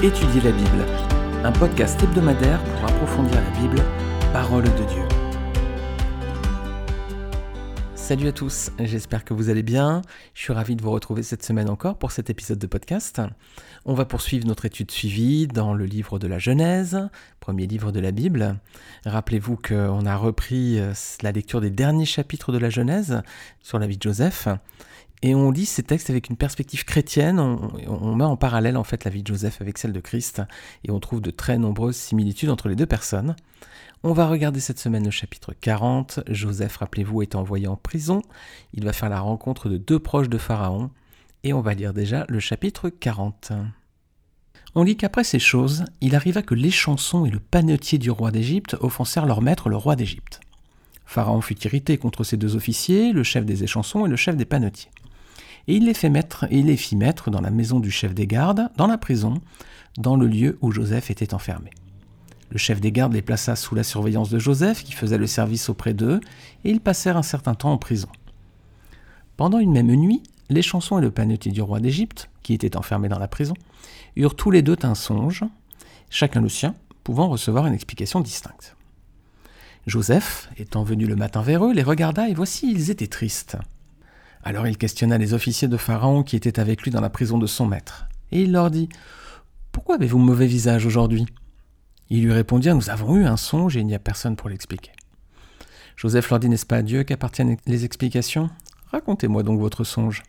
Étudier la Bible, un podcast hebdomadaire pour approfondir la Bible, parole de Dieu. Salut à tous, j'espère que vous allez bien. Je suis ravi de vous retrouver cette semaine encore pour cet épisode de podcast. On va poursuivre notre étude suivie dans le livre de la Genèse, premier livre de la Bible. Rappelez-vous qu'on a repris euh, la lecture des derniers chapitres de la Genèse sur la vie de Joseph. Et on lit ces textes avec une perspective chrétienne, on, met en parallèle en fait la vie de Joseph avec celle de Christ, et on trouve de très nombreuses similitudes entre les deux personnes. On va regarder cette semaine le chapitre 40. Joseph, rappelez-vous, est envoyé en prison. Il va faire la rencontre de deux proches de Pharaon. Et on va lire déjà le chapitre 40. On lit qu'après ces choses, il arriva que les chansons et le panetier du roi d'Égypte offensèrent leur maître, le roi d'Égypte. Pharaon fut irrité contre ces deux officiers, le chef des échansons et le chef des panetiers et il les, fit mettre dans la maison du chef des gardes, dans la prison, dans le lieu où Joseph était enfermé. Le chef des gardes les plaça sous la surveillance de Joseph, qui faisait le service auprès d'eux, et ils passèrent un certain temps en prison. Pendant une même nuit, les chansons et le panetier du roi d'Égypte, qui était enfermé dans la prison, eurent tous les deux un songe, chacun le sien, pouvant recevoir une explication distincte. Joseph, étant venu le matin vers eux, les regarda, et voici ils étaient tristes. Alors il questionna les officiers de Pharaon qui étaient avec lui dans la prison de son maître. Et il leur dit Pourquoi avez-vous mauvais visage aujourd'hui? Ils lui répondirent Nous avons eu un songe et il n'y a personne pour l'expliquer. Joseph leur dit N'est-ce pas à Dieu qu'appartiennent les explications Racontez-moi donc votre songe.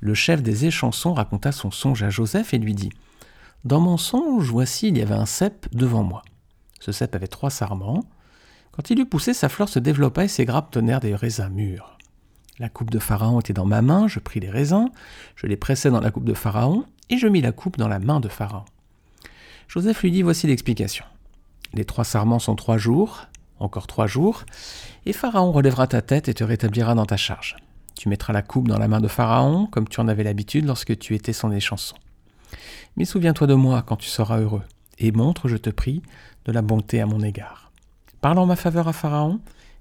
Le chef des échansons raconta son songe à Joseph et lui dit Dans mon songe, voici, il y avait un cep devant moi. Ce cep avait trois sarments. Quand il eut poussé, sa fleur se développa et ses grappes tenèrent des raisins mûrs. La coupe de Pharaon était dans ma main, je pris les raisins, je les pressai dans la coupe de Pharaon, et je mis la coupe dans la main de Pharaon. Joseph lui dit Voici l'explication. Les trois sarments sont trois jours, encore trois jours, et Pharaon relèvera ta tête et te rétablira dans ta charge. Tu mettras la coupe dans la main de Pharaon, comme tu en avais l'habitude lorsque tu étais son échanson. Mais souviens-toi de moi quand tu seras heureux, et montre, je te prie, de la bonté à mon égard. Parle en ma faveur à Pharaon,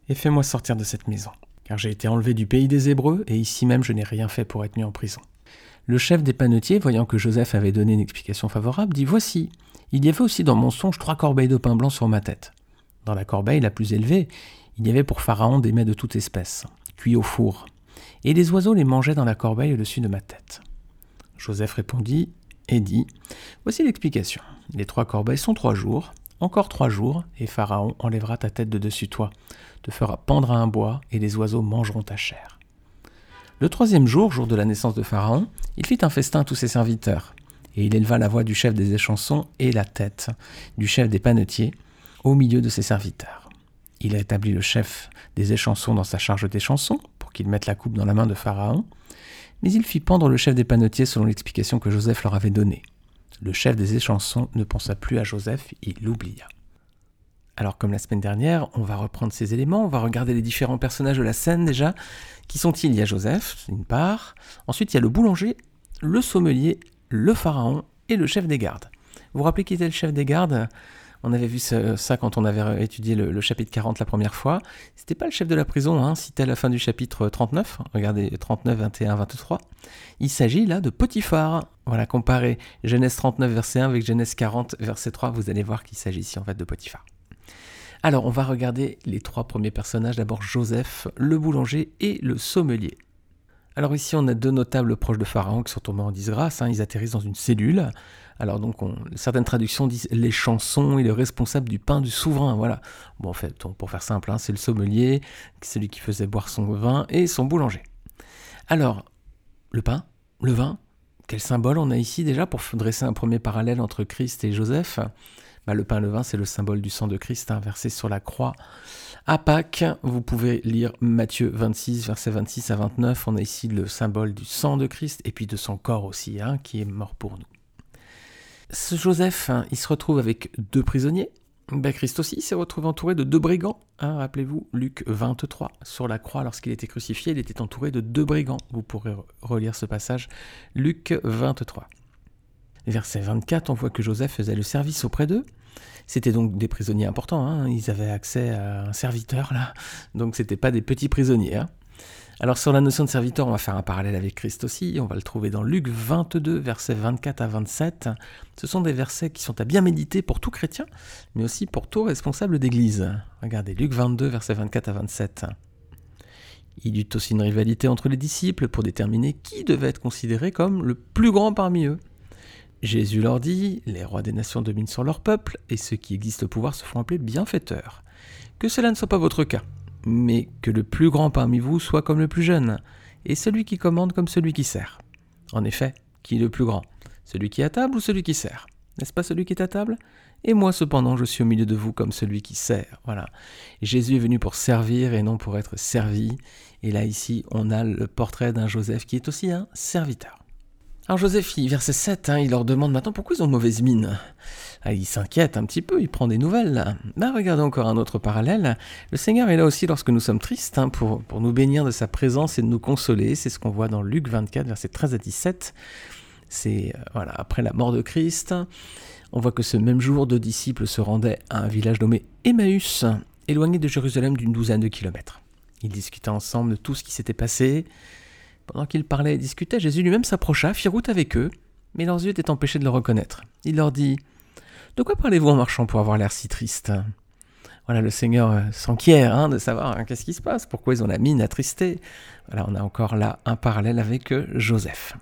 et fais-moi sortir de cette maison car j'ai été enlevé du pays des Hébreux, et ici même je n'ai rien fait pour être mis en prison. Le chef des panetiers, voyant que Joseph avait donné une explication favorable, dit Voici, il y avait aussi dans mon songe trois corbeilles de pain blanc sur ma tête. Dans la corbeille la plus élevée, il y avait pour Pharaon des mets de toute espèce, cuits au four, et les oiseaux les mangeaient dans la corbeille au-dessus de ma tête. Joseph répondit et dit Voici l'explication. Les trois corbeilles sont trois jours, encore trois jours, et Pharaon enlèvera ta tête de dessus toi, te fera pendre à un bois, et les oiseaux mangeront ta chair. Le troisième jour, jour de la naissance de Pharaon, il fit un festin à tous ses serviteurs, et il éleva la voix du chef des échansons et la tête du chef des panetiers au milieu de ses serviteurs. Il a établi le chef des échansons dans sa charge des chansons, pour qu'il mette la coupe dans la main de Pharaon, mais il fit pendre le chef des panetiers selon l'explication que Joseph leur avait donnée. Le chef des échansons ne pensa plus à Joseph, il l'oublia. Alors comme la semaine dernière, on va reprendre ces éléments, on va regarder les différents personnages de la scène déjà. Qui sont-ils? Il y a Joseph, une part. Ensuite, il y a le boulanger, le sommelier, le pharaon et le chef des gardes. Vous vous rappelez qui était le chef des gardes? On avait vu ça, quand on avait étudié le, chapitre 40 la première fois. C'était pas le chef de la prison, hein, c'était à la fin du chapitre 39. Regardez 39, 21, 23. Il s'agit là de Potiphar. Voilà, comparez Genèse 39 verset 1 avec Genèse 40 verset 3, vous allez voir qu'il s'agit ici en fait de Potiphar. Alors, on va regarder les trois premiers personnages. D'abord Joseph, le boulanger et le sommelier. Alors ici, on a deux notables proches de Pharaon qui sont tombés en disgrâce. Hein. Ils atterrissent dans une cellule. Alors donc, certaines traductions disent les chansons et le responsable du pain du souverain. Voilà. Bon, en fait, pour faire simple, hein, c'est le sommelier, celui qui faisait boire son vin, et son boulanger. Alors, le pain, le vin, quel symbole on a ici déjà pour dresser un premier parallèle entre Christ et Joseph? Bah, le pain le vin, c'est le symbole du sang de Christ hein, versé sur la croix. À Pâques, vous pouvez lire Matthieu 26, versets 26 à 29. On a ici le symbole du sang de Christ et puis de son corps aussi, hein, qui est mort pour nous. Joseph, hein, il se retrouve avec deux prisonniers. Bah, Christ aussi s'est retrouvé entouré de deux brigands. Rappelez-vous, Luc 23, sur la croix, lorsqu'il était crucifié, il était entouré de deux brigands. Vous pourrez relire ce passage, Luc 23. Verset 24, on voit que Joseph faisait le service auprès d'eux. C'était donc des prisonniers importants, hein. ils avaient accès à un serviteur là, donc c'était pas des petits prisonniers. Alors sur la notion de serviteur, on va faire un parallèle avec Christ aussi, on va le trouver dans Luc 22, versets 24 à 27. Ce sont des versets qui sont à bien méditer pour tout chrétien, mais aussi pour tout responsable d'église. Regardez, Luc 22, versets 24 à 27. Il y eut aussi une rivalité entre les disciples pour déterminer qui devait être considéré comme le plus grand parmi eux. Jésus leur dit, les rois des nations dominent sur leur peuple, et ceux qui existent au pouvoir se font appeler bienfaiteurs. Que cela ne soit pas votre cas, mais que le plus grand parmi vous soit comme le plus jeune, et celui qui commande comme celui qui sert. En effet, qui est le plus grand? Celui qui est à table ou celui qui sert? N'est-ce pas celui qui est à table? Et moi cependant, je suis au milieu de vous comme celui qui sert. Voilà. Jésus est venu pour servir et non pour être servi. Et là, ici, on a le portrait d'un Joseph qui est aussi un serviteur. Alors Joseph, verset 7, hein, il leur demande maintenant pourquoi ils ont mauvaise mine? Ah, il s'inquiète un petit peu, il prend des nouvelles. Là, regardez encore un autre parallèle. Le Seigneur est là aussi lorsque nous sommes tristes, hein, pour, pour nous bénir de sa présence et de nous consoler. C'est ce qu'on voit dans Luc 24, verset 13 à 17. C'est euh, voilà, après la mort de Christ. On voit que ce même jour, deux disciples se rendaient à un village nommé Emmaüs, éloigné de Jérusalem d'une douzaine de kilomètres. Ils discutaient ensemble de tout ce qui s'était passé. Pendant qu'ils parlaient et discutaient, Jésus lui-même s'approcha, fit route avec eux, mais leurs yeux étaient empêchés de le reconnaître. Il leur dit De quoi parlez-vous en marchant pour avoir l'air si triste? Voilà, le Seigneur euh, s'enquiert hein, de savoir hein, qu'est-ce qui se passe, pourquoi ils ont la mine attristée. Voilà, on a encore là un parallèle avec euh, Joseph.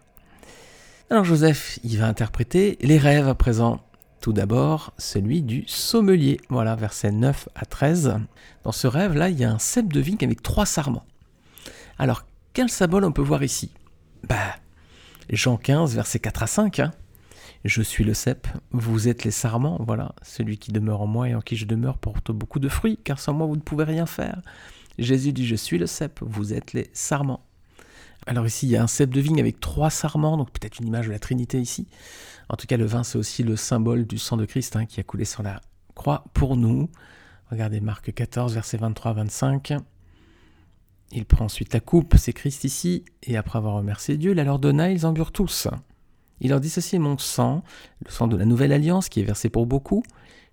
Alors Joseph, il va interpréter les rêves à présent. Tout d'abord, celui du sommelier. Voilà, versets 9 à 13. Dans ce rêve-là, il y a un cep de vigne avec trois sarments. Alors, quel symbole on peut voir ici? Bah, Jean 15, versets 4 à 5. Hein. Je suis le cep, vous êtes les sarments, voilà. Celui qui demeure en moi et en qui je demeure porte beaucoup de fruits, car sans moi vous ne pouvez rien faire. Jésus dit Je suis le cep, vous êtes les sarments. Alors ici, il y a un cep de vigne avec trois sarments, donc peut-être une image de la Trinité ici. En tout cas, le vin, c'est aussi le symbole du sang de Christ hein, qui a coulé sur la croix pour nous. Regardez Marc 14, versets 23-25. Il prend ensuite la coupe, c'est Christ ici, et après avoir remercié Dieu, la leur donna, ils en burent tous. Il leur dit Ceci est mon sang, le sang de la nouvelle alliance qui est versé pour beaucoup.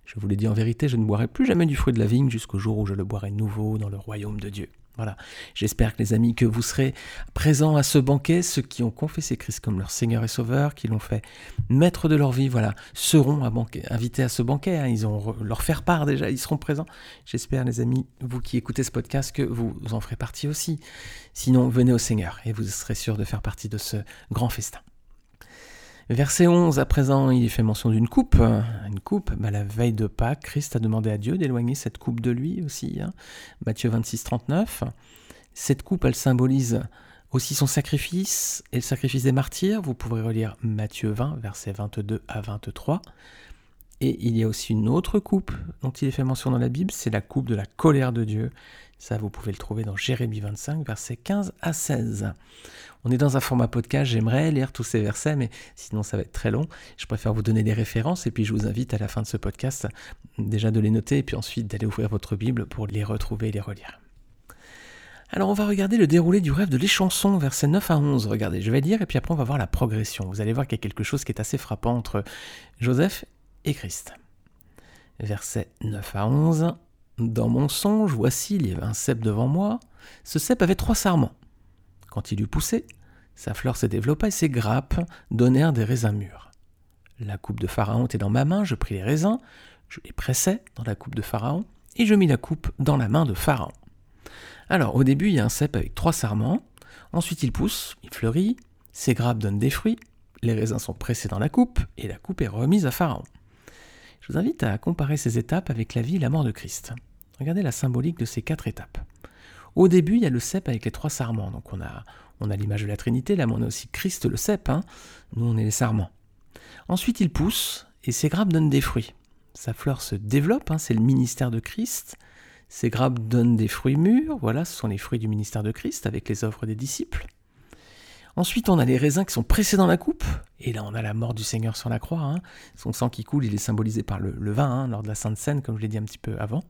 Je vous l'ai dit en vérité, je ne boirai plus jamais du fruit de la vigne jusqu'au jour où je le boirai nouveau dans le royaume de Dieu. Voilà. J'espère que les amis, que vous serez présents à ce banquet, ceux qui ont confessé Christ comme leur Seigneur et Sauveur, qui l'ont fait maître de leur vie, voilà, seront invités à ce banquet. Hein. ils ont leur faire part déjà, ils seront présents. J'espère, les amis, vous qui écoutez ce podcast, que vous en ferez partie aussi. Sinon, venez au Seigneur et vous serez sûr de faire partie de ce grand festin. Verset 11, à présent, il fait mention d'une coupe. Une coupe, bah, la veille de Pâques, Christ a demandé à Dieu d'éloigner cette coupe de lui aussi. Hein. Matthieu 26, 39. Cette coupe, elle symbolise aussi son sacrifice et le sacrifice des martyrs. Vous pourrez relire Matthieu 20, versets 22 à 23. Et il y a aussi une autre coupe dont il est fait mention dans la Bible, c'est la coupe de la colère de Dieu. Ça, vous pouvez le trouver dans Jérémie 25, versets 15 à 16. On est dans un format podcast, j'aimerais lire tous ces versets, mais sinon ça va être très long. Je préfère vous donner des références et puis je vous invite à la fin de ce podcast déjà de les noter et puis ensuite d'aller ouvrir votre Bible pour les retrouver et les relire. Alors on va regarder le déroulé du rêve de l'échanson, versets 9 à 11. Regardez, je vais lire et puis après on va voir la progression. Vous allez voir qu'il y a quelque chose qui est assez frappant entre Joseph et Christ. Versets 9 à 11. Dans mon songe, voici, il y avait un cep devant moi. Ce cep avait trois sarments. Quand il eut poussé, sa fleur se développa et ses grappes donnèrent des raisins mûrs. La coupe de Pharaon était dans ma main, je pris les raisins, je les pressai dans la coupe de Pharaon, et je mis la coupe dans la main de Pharaon. Alors, au début, il y a un cep avec trois sarments, ensuite il pousse, il fleurit, ses grappes donnent des fruits, les raisins sont pressés dans la coupe, et la coupe est remise à Pharaon. Je vous invite à comparer ces étapes avec la vie et la mort de Christ. Regardez la symbolique de ces quatre étapes. Au début, il y a le cep avec les trois sarments. Donc on a, on a l'image de la Trinité, là, mais on a aussi Christ le cep. Hein. Nous, on est les sarments. Ensuite, il pousse et ses grappes donnent des fruits. Sa fleur se développe, hein, c'est le ministère de Christ. Ses grappes donnent des fruits mûrs, voilà, ce sont les fruits du ministère de Christ avec les œuvres des disciples. Ensuite, on a les raisins qui sont pressés dans la coupe, et là on a la mort du Seigneur sur la croix. Hein. Son sang qui coule, il est symbolisé par le, vin lors de la Sainte Seine, comme je l'ai dit un petit peu avant.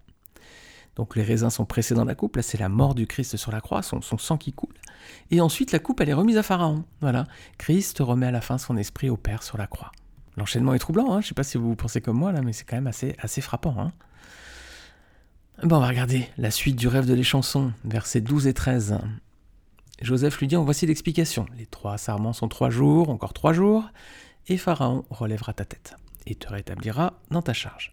Donc les raisins sont pressés dans la coupe, là c'est la mort du Christ sur la croix, son, sang qui coule. Et ensuite la coupe elle est remise à Pharaon. Voilà, Christ remet à la fin son esprit au Père sur la croix. L'enchaînement est troublant, hein je ne sais pas si vous pensez comme moi mais c'est quand même assez, frappant. Hein bon, on va regarder la suite du rêve de les chansons, versets 12 et 13. Joseph lui dit, en voici l'explication. Les trois sarments sont trois jours, encore trois jours, et Pharaon relèvera ta tête et te rétablira dans ta charge.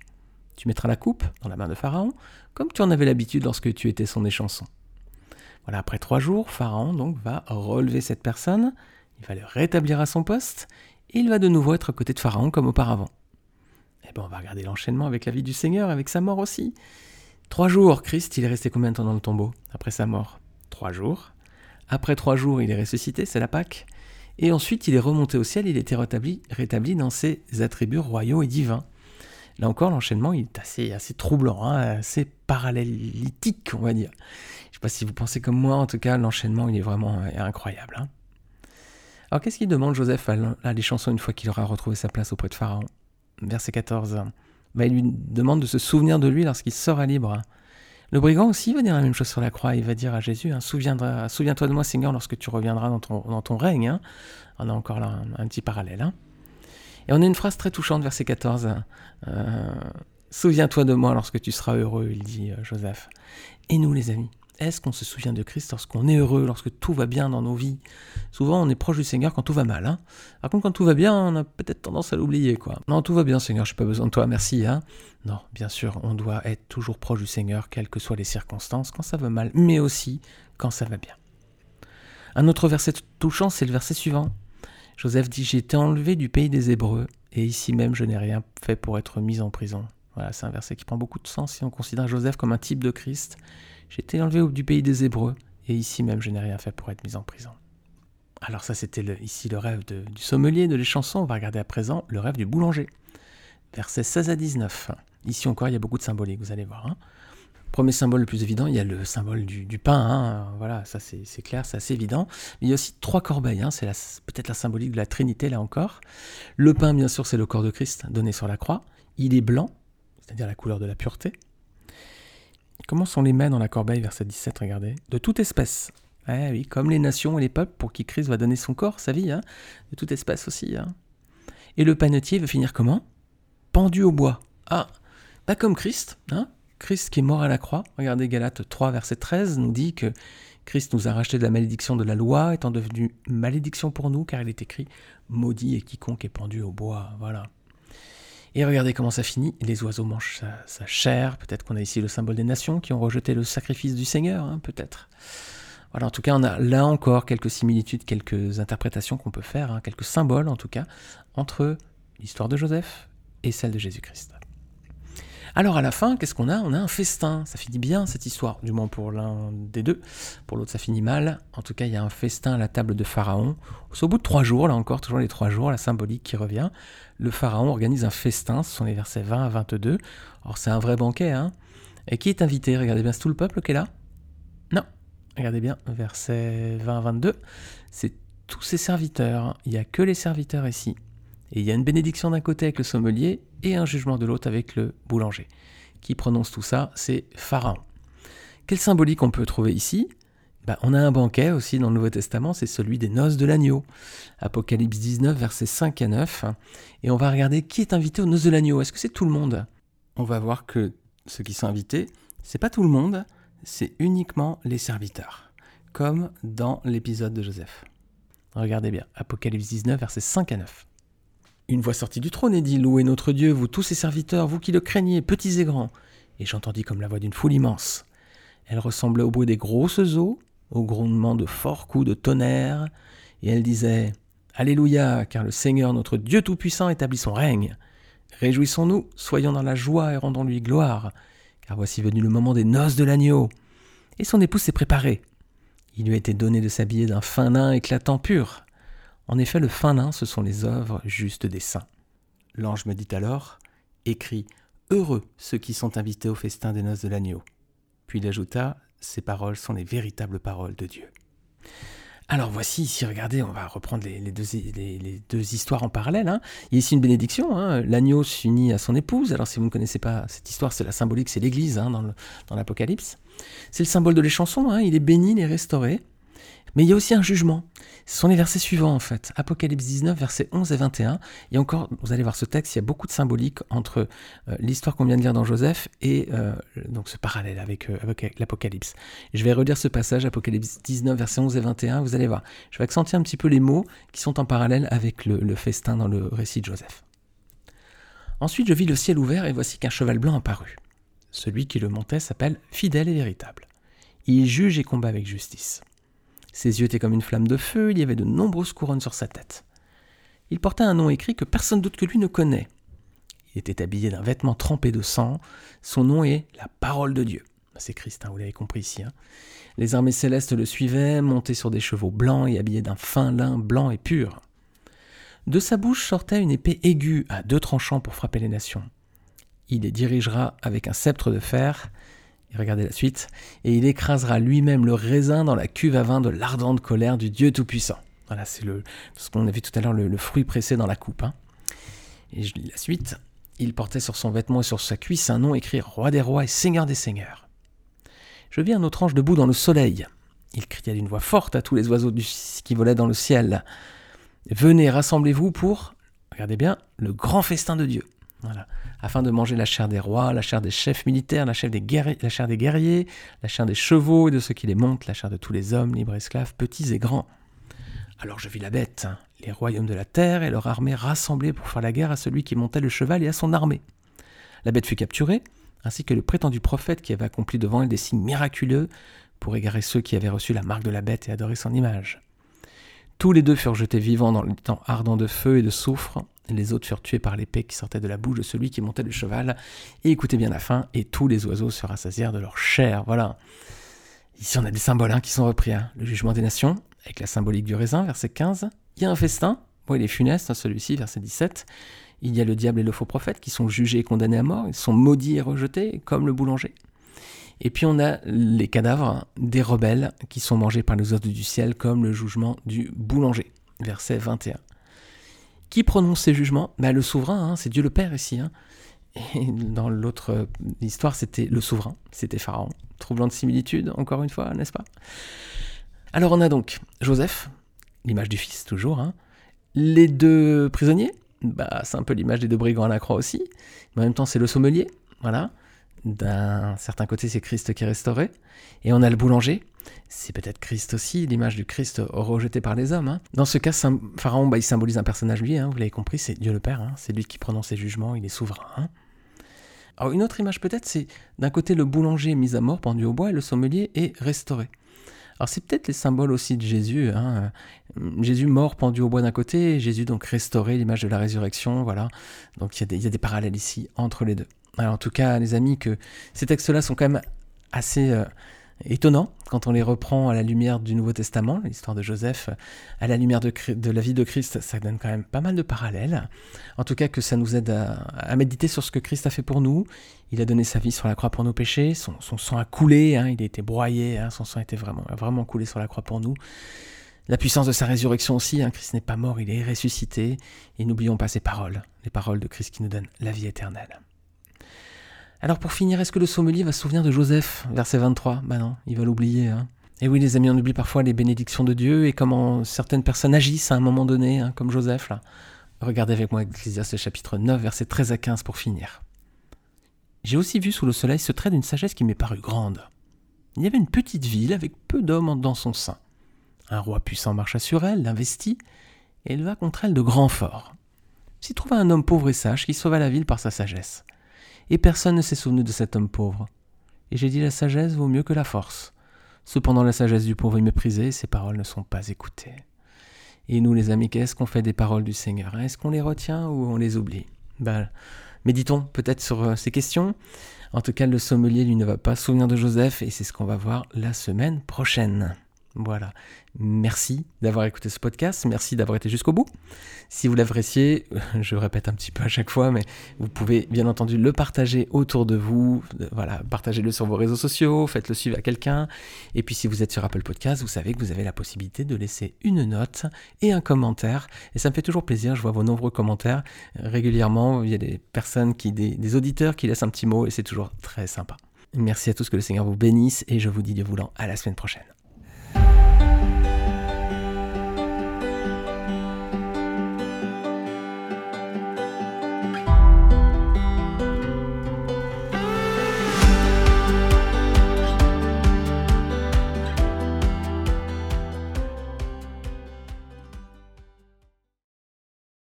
Tu mettras la coupe dans la main de Pharaon, comme tu en avais l'habitude lorsque tu étais son échanson. Voilà, après trois jours, Pharaon donc va relever cette personne, il va le rétablir à son poste, et il va de nouveau être à côté de Pharaon comme auparavant. Eh bien, on va regarder l'enchaînement avec la vie du Seigneur, avec sa mort aussi. Trois jours, Christ, il est resté combien de temps dans le tombeau après sa mort? Trois jours. Après trois jours, il est ressuscité, c'est la Pâque. Et ensuite, il est remonté au ciel, il était rétabli, rétabli dans ses attributs royaux et divins. Là encore, l'enchaînement est assez, assez troublant, hein, assez parallélitique, on va dire. Je ne sais pas si vous pensez comme moi, en tout cas, l'enchaînement il est vraiment euh, incroyable. Hein. Alors qu'est-ce qu'il demande Joseph à, les chansons une fois qu'il aura retrouvé sa place auprès de Pharaon? Verset 14. Bah, il lui demande de se souvenir de lui lorsqu'il sera libre. Le brigand aussi va dire la même chose sur la croix. Il va dire à Jésus hein, Souviens-toi de moi, Seigneur, lorsque tu reviendras dans ton, règne. Hein. On a encore là un, petit parallèle. Hein. Et on a une phrase très touchante, verset 14. Euh, Souviens-toi de moi lorsque tu seras heureux, il dit euh, Joseph. Et nous, les amis, est-ce qu'on se souvient de Christ lorsqu'on est heureux, lorsque tout va bien dans nos vies? Souvent, on est proche du Seigneur quand tout va mal. Hein Par contre, quand tout va bien, on a peut-être tendance à l'oublier. quoi. Non, tout va bien, Seigneur, je n'ai pas besoin de toi, merci. Hein non, bien sûr, on doit être toujours proche du Seigneur, quelles que soient les circonstances, quand ça va mal, mais aussi quand ça va bien. Un autre verset touchant, c'est le verset suivant. Joseph dit J'ai été enlevé du pays des Hébreux, et ici même je n'ai rien fait pour être mis en prison. Voilà, c'est un verset qui prend beaucoup de sens si on considère Joseph comme un type de Christ. J'ai été enlevé du pays des Hébreux, et ici même je n'ai rien fait pour être mis en prison. Alors ça c'était ici le rêve du sommelier de les on va regarder à présent le rêve du boulanger. Versets 16 à 19. Ici encore il y a beaucoup de symboliques, vous allez voir. Hein. Premier symbole le plus évident, il y a le symbole du, pain, hein. voilà, ça c'est clair, c'est assez évident. Mais il y a aussi trois corbeilles, hein. c'est peut-être la symbolique de la Trinité là encore. Le pain, bien sûr, c'est le corps de Christ donné sur la croix. Il est blanc, c'est-à-dire la couleur de la pureté. Comment sont les mains dans la corbeille, verset 17, regardez De toute espèce. Oui, comme les nations et les peuples pour qui Christ va donner son corps, sa vie, hein, de toute espèce aussi. Hein. Et le panetier va finir comment? Pendu au bois. Ah, pas comme Christ, hein Christ qui est mort à la croix. Regardez Galates 3, verset 13, nous dit que Christ nous a racheté de la malédiction de la loi, étant devenu malédiction pour nous, car il est écrit Maudit et quiconque est pendu au bois. Voilà. Et regardez comment ça finit. Les oiseaux mangent sa, chair. Peut-être qu'on a ici le symbole des nations qui ont rejeté le sacrifice du Seigneur, hein, peut-être. Voilà, en tout cas, on a là encore quelques similitudes, quelques interprétations qu'on peut faire, hein, quelques symboles en tout cas, entre l'histoire de Joseph et celle de Jésus-Christ. Alors à la fin, qu'est-ce qu'on a? On a un festin. Ça finit bien cette histoire, du moins pour l'un des deux. Pour l'autre, ça finit mal. En tout cas, il y a un festin à la table de Pharaon. Au bout de trois jours, là encore, toujours les trois jours, la symbolique qui revient. Le Pharaon organise un festin, ce sont les versets 20 à 22. Or, c'est un vrai banquet. Hein Et qui est invité? Regardez bien, c'est tout le peuple qui est là. Regardez bien, versets 20 à 22. C'est tous ses serviteurs. Il n'y a que les serviteurs ici. Et il y a une bénédiction d'un côté avec le sommelier et un jugement de l'autre avec le boulanger. Qui prononce tout ça C'est Pharaon. Quelle symbolique on peut trouver ici? Bah, On a un banquet aussi dans le Nouveau Testament, c'est celui des noces de l'agneau. Apocalypse 19, versets 5 à 9. Et on va regarder qui est invité aux noces de l'agneau. Est-ce que c'est tout le monde? On va voir que ceux qui sont invités, c'est pas tout le monde, c'est uniquement les serviteurs. Comme dans l'épisode de Joseph. Regardez bien, Apocalypse 19, versets 5 à 9. Une voix sortit du trône et dit Louez notre Dieu, vous tous ses serviteurs, vous qui le craignez, petits et grands. Et j'entendis comme la voix d'une foule immense. Elle ressemblait au bruit des grosses eaux, au grondement de forts coups de tonnerre, et elle disait Alléluia, car le Seigneur notre Dieu Tout-Puissant établit son règne. Réjouissons-nous, soyons dans la joie et rendons-lui gloire, car voici venu le moment des noces de l'agneau. Et son épouse s'est préparée. Il lui a été donné de s'habiller d'un fin lin éclatant pur. En effet, le fin lin, ce sont les œuvres justes des saints. L'ange me dit alors Écris Heureux ceux qui sont invités au festin des noces de l'agneau. Puis il ajouta Ces paroles sont les véritables paroles de Dieu. Alors voici ici, regardez, on va reprendre les, deux, histoires en parallèle. Hein. Il y a ici une bénédiction, hein. l'agneau s'unit à son épouse. Alors si vous ne connaissez pas cette histoire, c'est la symbolique, c'est l'Église hein, dans l'Apocalypse. c'est le symbole de les il est béni, il est restauré. Mais il y a aussi un jugement. Ce sont les versets suivants en fait. Apocalypse 19, versets 11 et 21. Et encore, vous allez voir ce texte, il y a beaucoup de symbolique entre euh, l'histoire qu'on vient de lire dans Joseph et euh, donc ce parallèle avec, euh, avec l'Apocalypse. Je vais relire ce passage, Apocalypse 19, versets 11 et 21. Vous allez voir, je vais accentuer un petit peu les mots qui sont en parallèle avec le, le festin dans le récit de Joseph. Ensuite, je vis le ciel ouvert et voici qu'un cheval blanc apparut. Celui qui le montait s'appelle fidèle et véritable. Il juge et combat avec justice. Ses yeux étaient comme une flamme de feu, il y avait de nombreuses couronnes sur sa tête. Il portait un nom écrit que personne d'autre que lui ne connaît. Il était habillé d'un vêtement trempé de sang. Son nom est la parole de Dieu. C'est Christ, hein, vous l'avez compris ici. Hein. Les armées célestes le suivaient, montés sur des chevaux blancs et habillés d'un fin lin blanc et pur. De sa bouche sortait une épée aiguë à deux tranchants pour frapper les nations. Il les dirigera avec un sceptre de fer, regardez la suite, et il écrasera lui-même le raisin dans la cuve à vin de l'ardente colère du Dieu Tout-Puissant. Voilà, c'est le, ce qu'on a vu tout à l'heure, le, fruit pressé dans la coupe. Hein. Et je lis la suite. Il portait sur son vêtement et sur sa cuisse un nom écrit Roi des rois et Seigneur des seigneurs. Je vis un autre ange debout dans le soleil. Il cria d'une voix forte à tous les oiseaux qui volaient dans le ciel. Venez, rassemblez-vous pour, regardez bien, le grand festin de Dieu. Afin de manger la chair des rois, la chair des chefs militaires, la chair des, guerriers, la chair des chevaux et de ceux qui les montent, la chair de tous les hommes, libres, esclaves, petits et grands. Alors je vis la bête, les royaumes de la terre et leur armée rassemblés pour faire la guerre à celui qui montait le cheval et à son armée. La bête fut capturée, ainsi que le prétendu prophète qui avait accompli devant elle des signes miraculeux pour égarer ceux qui avaient reçu la marque de la bête et adoré son image. Tous les deux furent jetés vivants dans le temps ardent de feu et de soufre, les autres furent tués par l'épée qui sortait de la bouche de celui qui montait le cheval. Et écoutez bien la fin, et tous les oiseaux se rassasièrent de leur chair. Voilà. Ici, on a des symboles hein, qui sont repris. Hein. Le jugement des nations, avec la symbolique du raisin, verset 15. Il y a un festin, bon, il est funeste, hein, celui-ci, verset 17. Il y a le diable et le faux prophète qui sont jugés et condamnés à mort. Ils sont maudits et rejetés, comme le boulanger. Et puis on a les cadavres des rebelles qui sont mangés par les oiseaux du ciel, comme le jugement du boulanger. Verset 21. Qui prononce ces jugements ben, Le souverain, hein, c'est Dieu le Père ici. Hein. Et dans l'autre euh, histoire, c'était le souverain, c'était Pharaon. Troublant de similitude, encore une fois, n'est-ce pas? Alors on a donc Joseph, l'image du fils toujours. Hein. Les deux prisonniers, bah, c'est un peu l'image des deux brigands à la croix aussi. Mais en même temps, c'est le sommelier. Voilà. D'un certain côté, c'est Christ qui est restauré. Et on a le boulanger, c'est peut-être Christ aussi, l'image du Christ rejeté par les hommes. Hein. Dans ce cas, Pharaon, bah, il symbolise un personnage lui, hein, vous l'avez compris, c'est Dieu le Père, hein. c'est lui qui prononce ses jugements, il est souverain. Alors une autre image peut-être, c'est d'un côté le boulanger mis à mort, pendu au bois, et le sommelier est restauré. Alors c'est peut-être les symboles aussi de Jésus. Jésus mort pendu au bois d'un côté, Jésus donc restauré, l'image de la résurrection, voilà. Donc il y, y, a des parallèles ici entre les deux. Alors en tout cas, les amis, que ces textes-là sont quand même assez euh, étonnant quand on les reprend à la lumière du Nouveau Testament, l'histoire de Joseph, à la lumière de, la vie de Christ, ça donne quand même pas mal de parallèles. En tout cas, que ça nous aide à, méditer sur ce que Christ a fait pour nous. Il a donné sa vie sur la croix pour nos péchés, son, sang a coulé, hein, il a été broyé, hein, son sang a vraiment coulé sur la croix pour nous. La puissance de sa résurrection aussi, hein, Christ n'est pas mort, il est ressuscité. Et n'oublions pas ses paroles, les paroles de Christ qui nous donnent la vie éternelle. Alors pour finir, est-ce que le sommelier va se souvenir de Joseph, verset 23 Bah non, il va l'oublier. Hein. Et oui, les amis, on oublie parfois les bénédictions de Dieu et comment certaines personnes agissent à un moment donné, hein, comme Joseph. Là. Regardez avec moi Ecclésiaste chapitre 9, verset 13 à 15 pour finir. J'ai aussi vu sous le soleil ce trait d'une sagesse qui m'est parue grande. Il y avait une petite ville avec peu d'hommes dans son sein. Un roi puissant marcha sur elle, l'investit, et éleva contre elle de grands forts. S'y trouva un homme pauvre et sage qui sauva la ville par sa sagesse et personne ne s'est souvenu de cet homme pauvre. Et j'ai dit la sagesse vaut mieux que la force. Cependant la sagesse du pauvre est méprisée, ses paroles ne sont pas écoutées. Et nous les amis, qu'est-ce qu'on fait des paroles du Seigneur? Est-ce qu'on les retient ou on les oublie? Ben, Méditons peut-être sur euh, ces questions. En tout cas, le sommelier, lui, ne va pas souvenir de Joseph, et c'est ce qu'on va voir la semaine prochaine. Voilà. Merci d'avoir écouté ce podcast. Merci d'avoir été jusqu'au bout. Si vous l'appréciez, je répète un petit peu à chaque fois, mais vous pouvez bien entendu le partager autour de vous. Voilà, partagez-le sur vos réseaux sociaux, faites-le suivre à quelqu'un. Et puis si vous êtes sur Apple Podcast, vous savez que vous avez la possibilité de laisser une note et un commentaire. Et ça me fait toujours plaisir. Je vois vos nombreux commentaires régulièrement. Il y a des personnes qui, des, des auditeurs qui laissent un petit mot et c'est toujours très sympa. Merci à tous, que le Seigneur vous bénisse et je vous dis de voulant à la semaine prochaine.